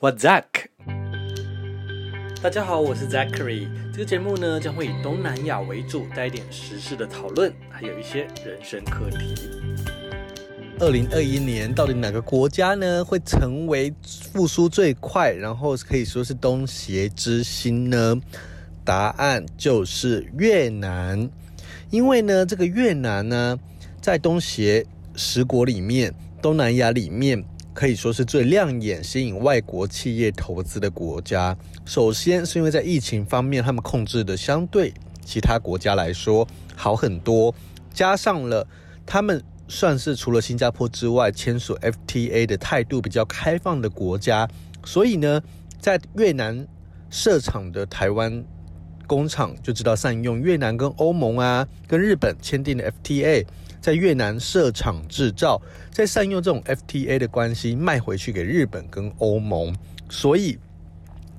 What's Zack？大家好，我是 Zachary。这个节目呢，将会以东南亚为主，带一点时事的讨论，还有一些人生课题。二零二一年到底哪个国家呢，会成为复苏最快，然后可以说是东协之星呢？答案就是越南。因为呢，这个越南呢，在东协十国里面，东南亚里面。可以说是最亮眼、吸引外国企业投资的国家。首先是因为在疫情方面，他们控制的相对其他国家来说好很多，加上了他们算是除了新加坡之外签署 FTA 的态度比较开放的国家，所以呢，在越南设厂的台湾工厂就知道善用越南跟欧盟啊、跟日本签订的 FTA。在越南设厂制造，再善用这种 FTA 的关系卖回去给日本跟欧盟，所以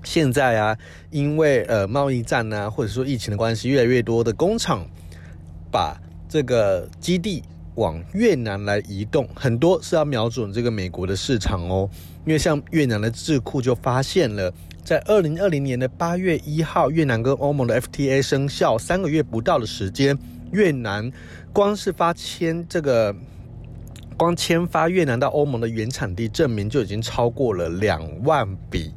现在啊，因为呃贸易战啊，或者说疫情的关系，越来越多的工厂把这个基地往越南来移动，很多是要瞄准这个美国的市场哦。因为像越南的智库就发现了，在二零二零年的八月一号，越南跟欧盟的 FTA 生效三个月不到的时间。越南光是发签这个，光签发越南到欧盟的原产地证明就已经超过了两万笔，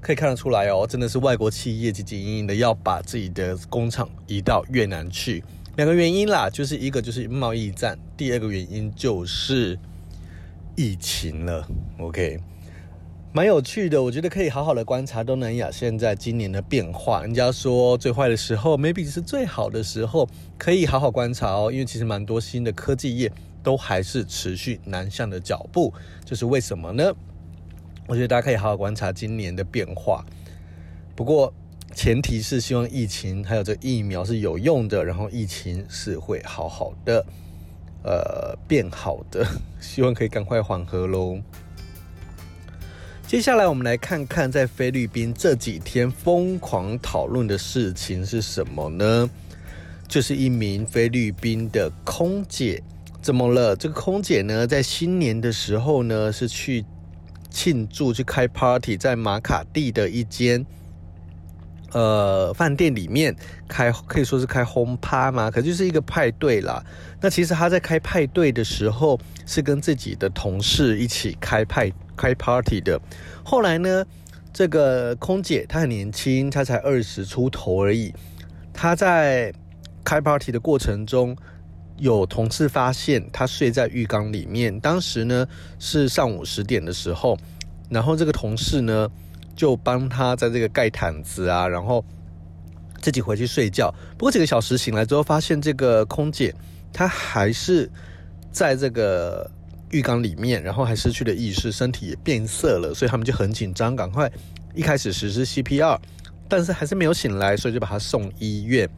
可以看得出来哦，真的是外国企业汲汲营营的要把自己的工厂移到越南去。两个原因啦，就是一个就是贸易战，第二个原因就是疫情了。OK。蛮有趣的，我觉得可以好好的观察东南亚现在今年的变化。人家说最坏的时候，maybe 是最好的时候，可以好好观察哦。因为其实蛮多新的科技业都还是持续南向的脚步，这是为什么呢？我觉得大家可以好好观察今年的变化。不过前提是希望疫情还有这疫苗是有用的，然后疫情是会好好的，呃，变好的，希望可以赶快缓和喽。接下来我们来看看在菲律宾这几天疯狂讨论的事情是什么呢？就是一名菲律宾的空姐怎么了？这个空姐呢，在新年的时候呢，是去庆祝去开 party，在马卡蒂的一间呃饭店里面开，可以说是开轰趴嘛，可就是一个派对啦。那其实他在开派对的时候，是跟自己的同事一起开派。开 party 的，后来呢，这个空姐她很年轻，她才二十出头而已。她在开 party 的过程中，有同事发现她睡在浴缸里面。当时呢是上午十点的时候，然后这个同事呢就帮她在这个盖毯子啊，然后自己回去睡觉。不过几个小时醒来之后，发现这个空姐她还是在这个。浴缸里面，然后还失去了意识，身体也变色了，所以他们就很紧张，赶快一开始实施 CPR，但是还是没有醒来，所以就把他送医院。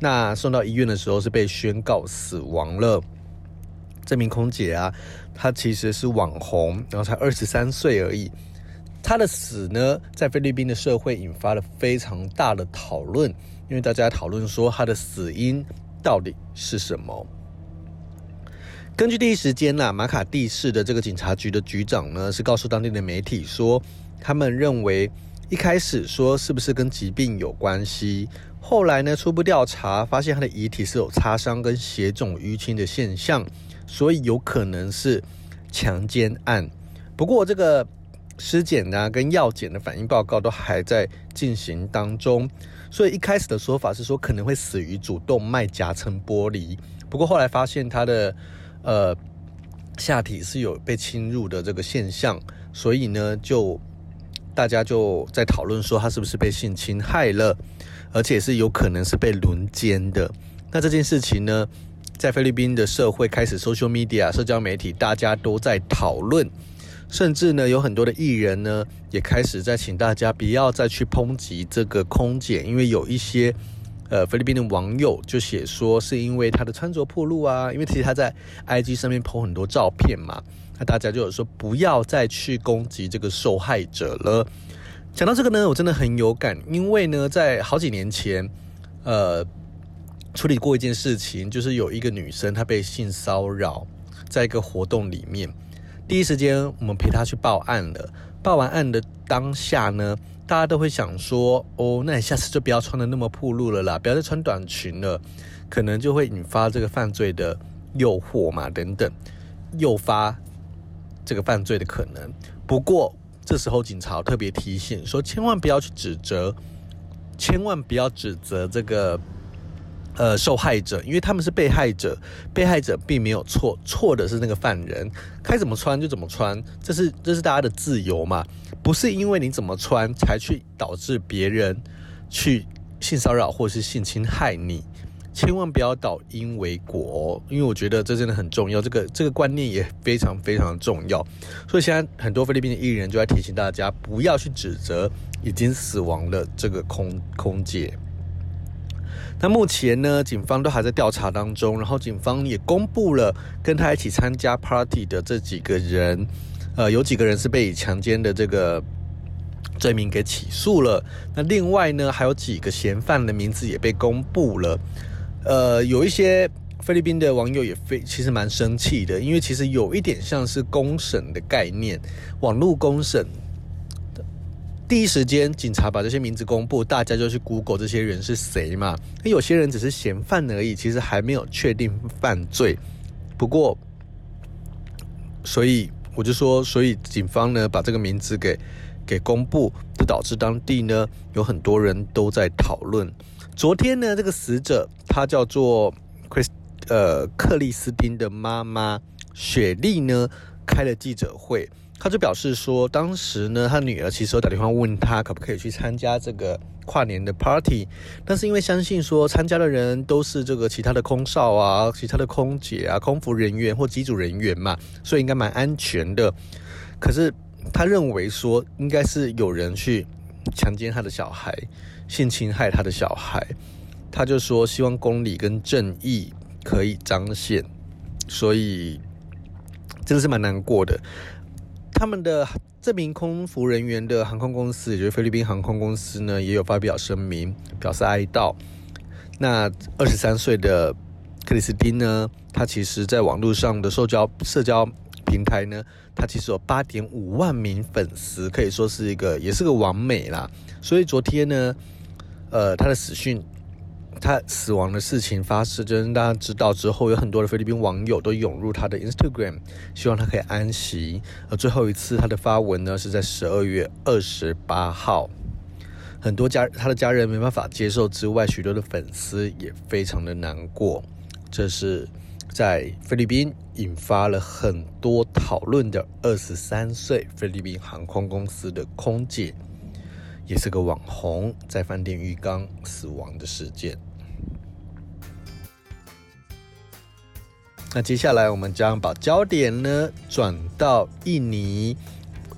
那送到医院的时候是被宣告死亡了。这名空姐啊，她其实是网红，然后才二十三岁而已。她的死呢，在菲律宾的社会引发了非常大的讨论，因为大家讨论说她的死因到底是什么。根据第一时间呐，马卡蒂市的这个警察局的局长呢，是告诉当地的媒体说，他们认为一开始说是不是跟疾病有关系，后来呢初步调查发现他的遗体是有擦伤跟血肿淤青的现象，所以有可能是强奸案。不过这个尸检呢跟药检的反应报告都还在进行当中，所以一开始的说法是说可能会死于主动脉夹层剥离，不过后来发现他的。呃，下体是有被侵入的这个现象，所以呢，就大家就在讨论说他是不是被性侵害了，而且是有可能是被轮奸的。那这件事情呢，在菲律宾的社会开始，social media 社交媒体大家都在讨论，甚至呢，有很多的艺人呢也开始在请大家不要再去抨击这个空姐，因为有一些。呃，菲律宾的网友就写说，是因为他的穿着暴露啊，因为其实他在 IG 上面 po 很多照片嘛，那大家就有说不要再去攻击这个受害者了。讲到这个呢，我真的很有感，因为呢，在好几年前，呃，处理过一件事情，就是有一个女生她被性骚扰，在一个活动里面，第一时间我们陪她去报案了。报完案的当下呢，大家都会想说，哦，那你下次就不要穿的那么暴露了啦，不要再穿短裙了，可能就会引发这个犯罪的诱惑嘛，等等，诱发这个犯罪的可能。不过这时候警察特别提醒说，千万不要去指责，千万不要指责这个。呃，受害者，因为他们是被害者，被害者并没有错，错的是那个犯人，该怎么穿就怎么穿，这是这是大家的自由嘛，不是因为你怎么穿才去导致别人去性骚扰或是性侵害你，千万不要倒因为果哦，因为我觉得这真的很重要，这个这个观念也非常非常重要，所以现在很多菲律宾的艺人就在提醒大家，不要去指责已经死亡的这个空空姐。那目前呢，警方都还在调查当中，然后警方也公布了跟他一起参加 party 的这几个人，呃，有几个人是被强奸的这个罪名给起诉了。那另外呢，还有几个嫌犯的名字也被公布了。呃，有一些菲律宾的网友也非其实蛮生气的，因为其实有一点像是公审的概念，网络公审。第一时间，警察把这些名字公布，大家就去 Google 这些人是谁嘛？有些人只是嫌犯而已，其实还没有确定犯罪。不过，所以我就说，所以警方呢把这个名字给给公布，就导致当地呢有很多人都在讨论。昨天呢，这个死者他叫做 Chris，呃，克里斯汀的妈妈雪莉呢开了记者会。他就表示说，当时呢，他女儿其实有打电话问他可不可以去参加这个跨年的 party，但是因为相信说参加的人都是这个其他的空少啊、其他的空姐啊、空服人员或机组人员嘛，所以应该蛮安全的。可是他认为说，应该是有人去强奸他的小孩、性侵害他的小孩，他就说希望公理跟正义可以彰显，所以真的是蛮难过的。他们的这名空服人员的航空公司，也就是菲律宾航空公司呢，也有发表声明表示哀悼。那二十三岁的克里斯汀呢，他其实在网络上的社交社交平台呢，他其实有八点五万名粉丝，可以说是一个也是个网美啦。所以昨天呢，呃，他的死讯。他死亡的事情发生，就让大家知道之后，有很多的菲律宾网友都涌入他的 Instagram，希望他可以安息。而最后一次他的发文呢，是在十二月二十八号。很多家他的家人没办法接受之外，许多的粉丝也非常的难过。这是在菲律宾引发了很多讨论的二十三岁菲律宾航空公司的空姐，也是个网红，在饭店浴缸死亡的事件。那接下来我们将把焦点呢转到印尼，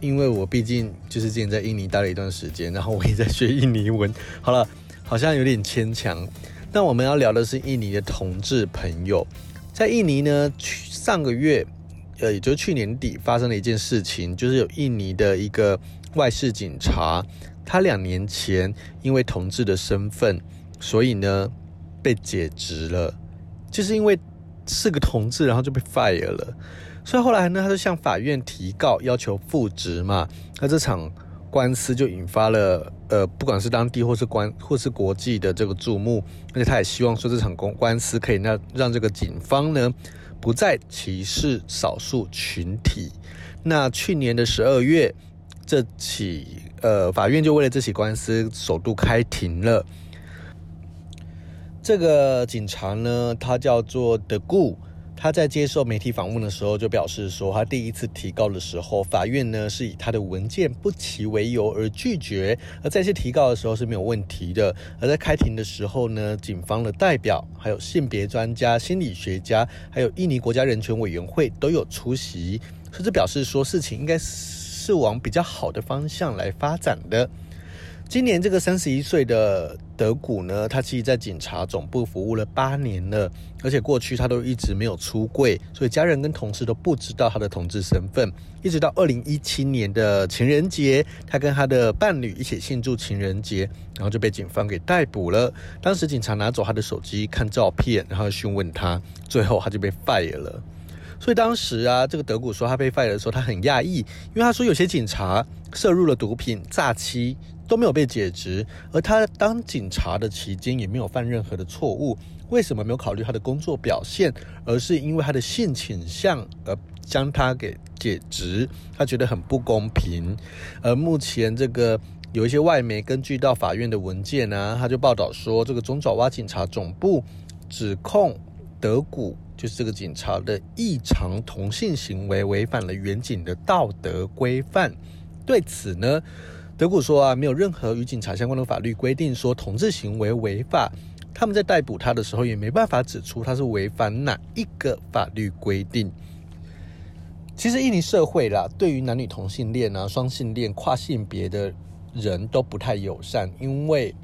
因为我毕竟就是之前在印尼待了一段时间，然后我也在学印尼文。好了，好像有点牵强。那我们要聊的是印尼的同志朋友，在印尼呢，去上个月，呃，也就是去年底发生了一件事情，就是有印尼的一个外事警察，他两年前因为同志的身份，所以呢被解职了，就是因为。是个同志，然后就被 fire 了，所以后来呢，他就向法院提告，要求复职嘛。那这场官司就引发了呃，不管是当地或是官或是国际的这个注目，而且他也希望说这场公官司可以让让这个警方呢不再歧视少数群体。那去年的十二月，这起呃法院就为了这起官司首度开庭了。这个警察呢，他叫做德固。他在接受媒体访问的时候就表示说，他第一次提告的时候，法院呢是以他的文件不齐为由而拒绝，而再次提告的时候是没有问题的。而在开庭的时候呢，警方的代表、还有性别专家、心理学家，还有印尼国家人权委员会都有出席，甚至表示说事情应该是往比较好的方向来发展的。今年这个三十一岁的德古呢，他其实在警察总部服务了八年了，而且过去他都一直没有出柜，所以家人跟同事都不知道他的同志身份。一直到二零一七年的情人节，他跟他的伴侣一起庆祝情人节，然后就被警方给逮捕了。当时警察拿走他的手机看照片，然后询问他，最后他就被 fire 了。所以当时啊，这个德古说他被 fire 的时候，他很讶异，因为他说有些警察涉入了毒品、诈欺都没有被解职，而他当警察的期间也没有犯任何的错误，为什么没有考虑他的工作表现，而是因为他的性倾向而将他给解职？他觉得很不公平。而目前这个有一些外媒根据到法院的文件呢、他就报道说，这个中爪哇警察总部指控德古。就是这个警察的异常同性行为违反了远警的道德规范。对此呢，德古说啊，没有任何与警察相关的法律规定说同志行为违法。他们在逮捕他的时候也没办法指出他是违反哪一个法律规定。其实印尼社会啦，对于男女同性恋啊、双性恋、跨性别的人都不太友善，因为。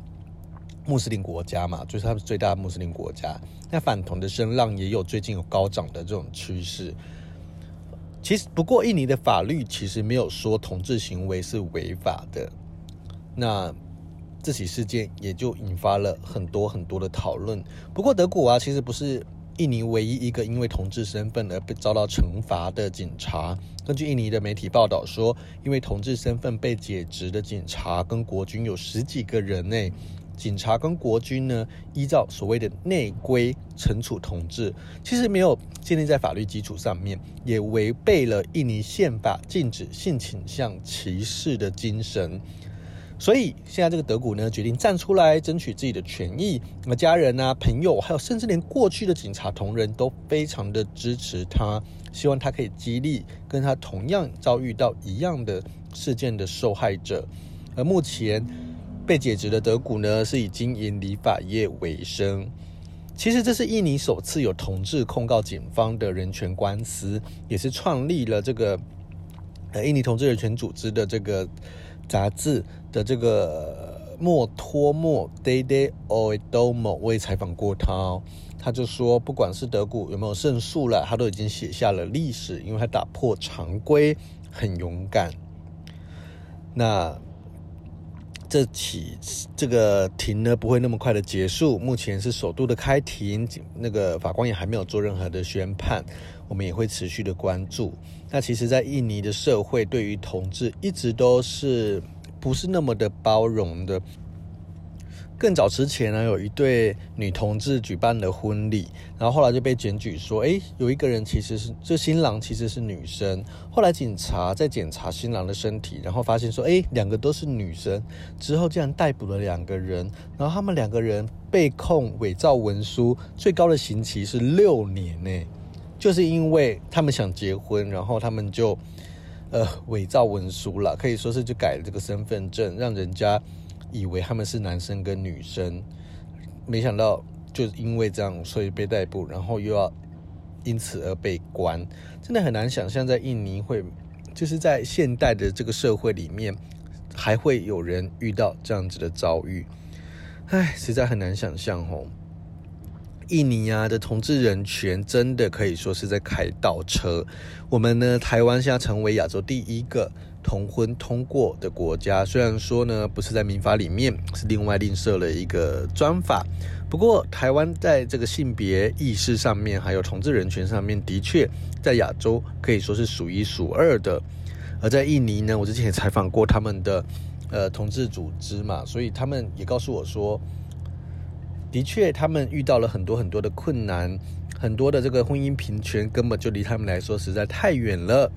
穆斯林国家嘛，就是他们最大的穆斯林国家。那反同的声浪也有最近有高涨的这种趋势。其实，不过印尼的法律其实没有说同志行为是违法的。那这起事件也就引发了很多很多的讨论。不过德古啊，其实不是印尼唯一一个因为同志身份而被遭到惩罚的警察。根据印尼的媒体报道说，因为同志身份被解职的警察跟国军有十几个人呢。警察跟国军呢，依照所谓的内规惩处同志，其实没有建立在法律基础上面，也违背了印尼宪法禁止性倾向歧视的精神。所以现在这个德古呢，决定站出来争取自己的权益。那么家人啊、朋友，还有甚至连过去的警察同仁都非常的支持他，希望他可以激励跟他同样遭遇到一样的事件的受害者。而目前。被解职的德古呢，是以经营理发业为生。其实这是印尼首次有同志控告警方的人权官司，也是创立了这个呃印尼同志人权组织的这个杂志的这个莫托莫 Dayday Oedomo。我也采访过他哦，他就说，不管是德古有没有胜诉了，他都已经写下了历史，因为他打破常规，很勇敢。那。这起这个庭呢，不会那么快的结束，目前是首度的开庭，那个法官也还没有做任何的宣判，我们也会持续的关注。那其实，在印尼的社会，对于同志一直都是不是那么的包容的。更早之前呢，有一对女同志举办了婚礼，然后后来就被检举说，诶，有一个人其实是这新郎其实是女生。后来警察在检查新郎的身体，然后发现说，诶，两个都是女生。之后竟然逮捕了两个人，然后他们两个人被控伪造文书，最高的刑期是六年呢，就是因为他们想结婚，然后他们就呃伪造文书了，可以说是就改了这个身份证，让人家。以为他们是男生跟女生，没想到就因为这样，所以被逮捕，然后又要因此而被关，真的很难想象在印尼会，就是在现代的这个社会里面，还会有人遇到这样子的遭遇，唉，实在很难想象哦。印尼啊的同志人权真的可以说是在开倒车，我们呢，台湾现在成为亚洲第一个。同婚通过的国家，虽然说呢不是在民法里面，是另外另设了一个专法。不过台湾在这个性别意识上面，还有同志人权上面，的确在亚洲可以说是数一数二的。而在印尼呢，我之前也采访过他们的 呃同志组织嘛，所以他们也告诉我说，的确他们遇到了很多很多的困难，很多的这个婚姻平权根本就离他们来说实在太远了。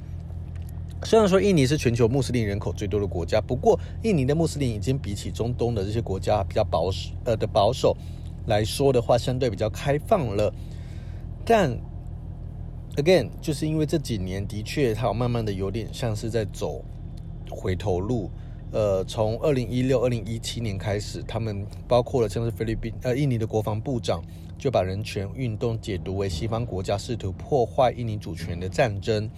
虽然说印尼是全球穆斯林人口最多的国家，不过印尼的穆斯林已经比起中东的这些国家比较保守，呃的保守来说的话，相对比较开放了。但 again，就是因为这几年的确它有慢慢的有点像是在走回头路。呃，从二零一六、二零一七年开始，他们包括了像是菲律宾、呃印尼的国防部长就把人权运动解读为西方国家试图破坏印尼主权的战争。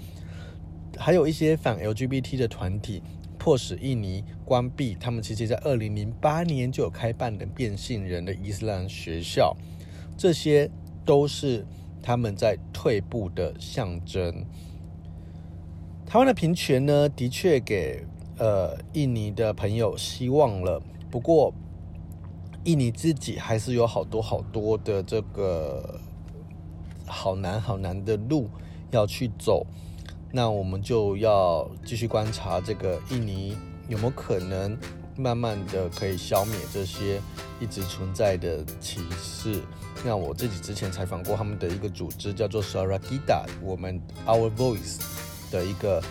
还有一些反 LGBT 的团体，迫使印尼关闭他们其实，在二零零八年就有开办的变性人的伊斯兰学校，这些都是他们在退步的象征。台湾的平权呢，的确给呃印尼的朋友希望了，不过印尼自己还是有好多好多的这个好难好难的路要去走，那我们就要继续观察这个印尼有没有可能慢慢的可以消灭这些一直存在的歧视。那我自己之前采访过他们的一个组织，叫做 Suara Kita，我们 Our Voice 的一个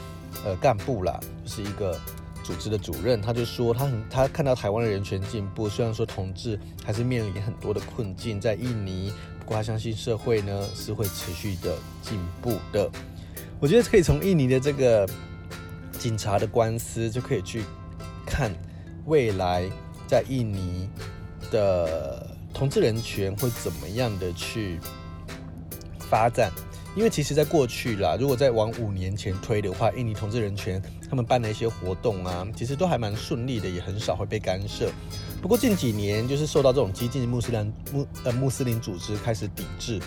呃干部啦，就是一个。组织的主任他就说，他很他看到台湾的人权进步，虽然说同志还是面临很多的困境在印尼，不过他相信社会呢是会持续的进步的。我觉得可以从印尼的这个警察的官司就可以去看未来在印尼的同志人权会怎么样的去发展。因为其实，在过去啦，如果再往五年前推的话，印尼同志人权他们办的一些活动啊，其实都还蛮顺利的，也很少会被干涉。不过近几年，就是受到这种激进的穆斯林穆呃穆斯林组织开始抵制，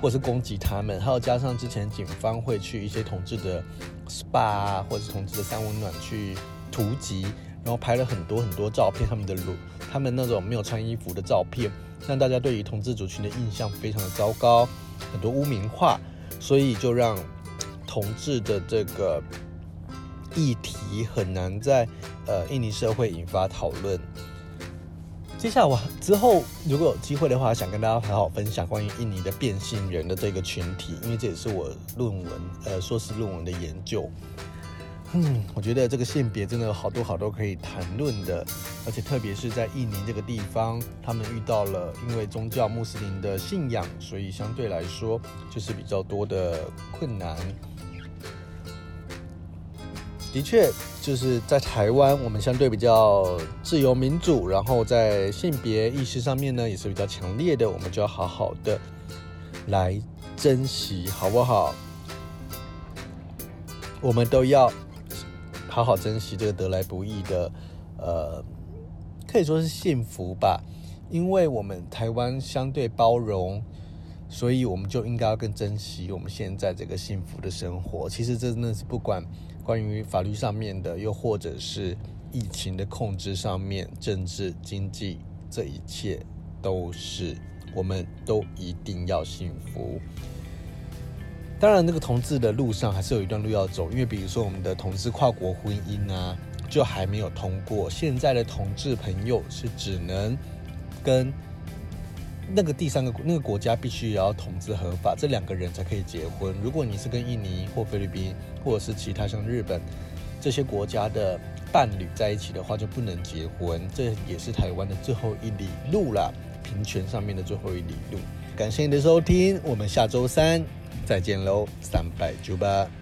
或是攻击他们，还有加上之前警方会去一些同志的 SPA，或者是同志的三温暖去突击，然后拍了很多很多照片，他们的裸，他们那种没有穿衣服的照片，让大家对于同志族群的印象非常的糟糕，很多污名化。所以就让同志的这个议题很难在呃印尼社会引发讨论。接下来我之后如果有机会的话，想跟大家好好分享关于印尼的变性人的这个群体，因为这也是我论文呃硕士论文的研究。嗯，我觉得这个性别真的有好多好多可以谈论的，而且特别是在印尼这个地方，他们遇到了因为宗教穆斯林的信仰，所以相对来说就是比较多的困难。的确，就是在台湾，我们相对比较自由民主，然后在性别意识上面呢也是比较强烈的，我们就要好好的来珍惜，好不好？我们都要。好好珍惜这个得来不易的，呃，可以说是幸福吧。因为我们台湾相对包容，所以我们就应该要更珍惜我们现在这个幸福的生活。其实真的是不管关于法律上面的，又或者是疫情的控制上面，政治、经济，这一切都是我们都一定要幸福。当然，那个同志的路上还是有一段路要走，因为比如说我们的同志跨国婚姻啊，就还没有通过。现在的同志朋友是只能跟那个第三个那个国家必须也要同志合法，这两个人才可以结婚。如果你是跟印尼或菲律宾或者是其他像日本这些国家的伴侣在一起的话，就不能结婚。这也是台湾的最后一里路了，平权上面的最后一里路。感谢你的收听，我们下周三。再见喽，三百九八。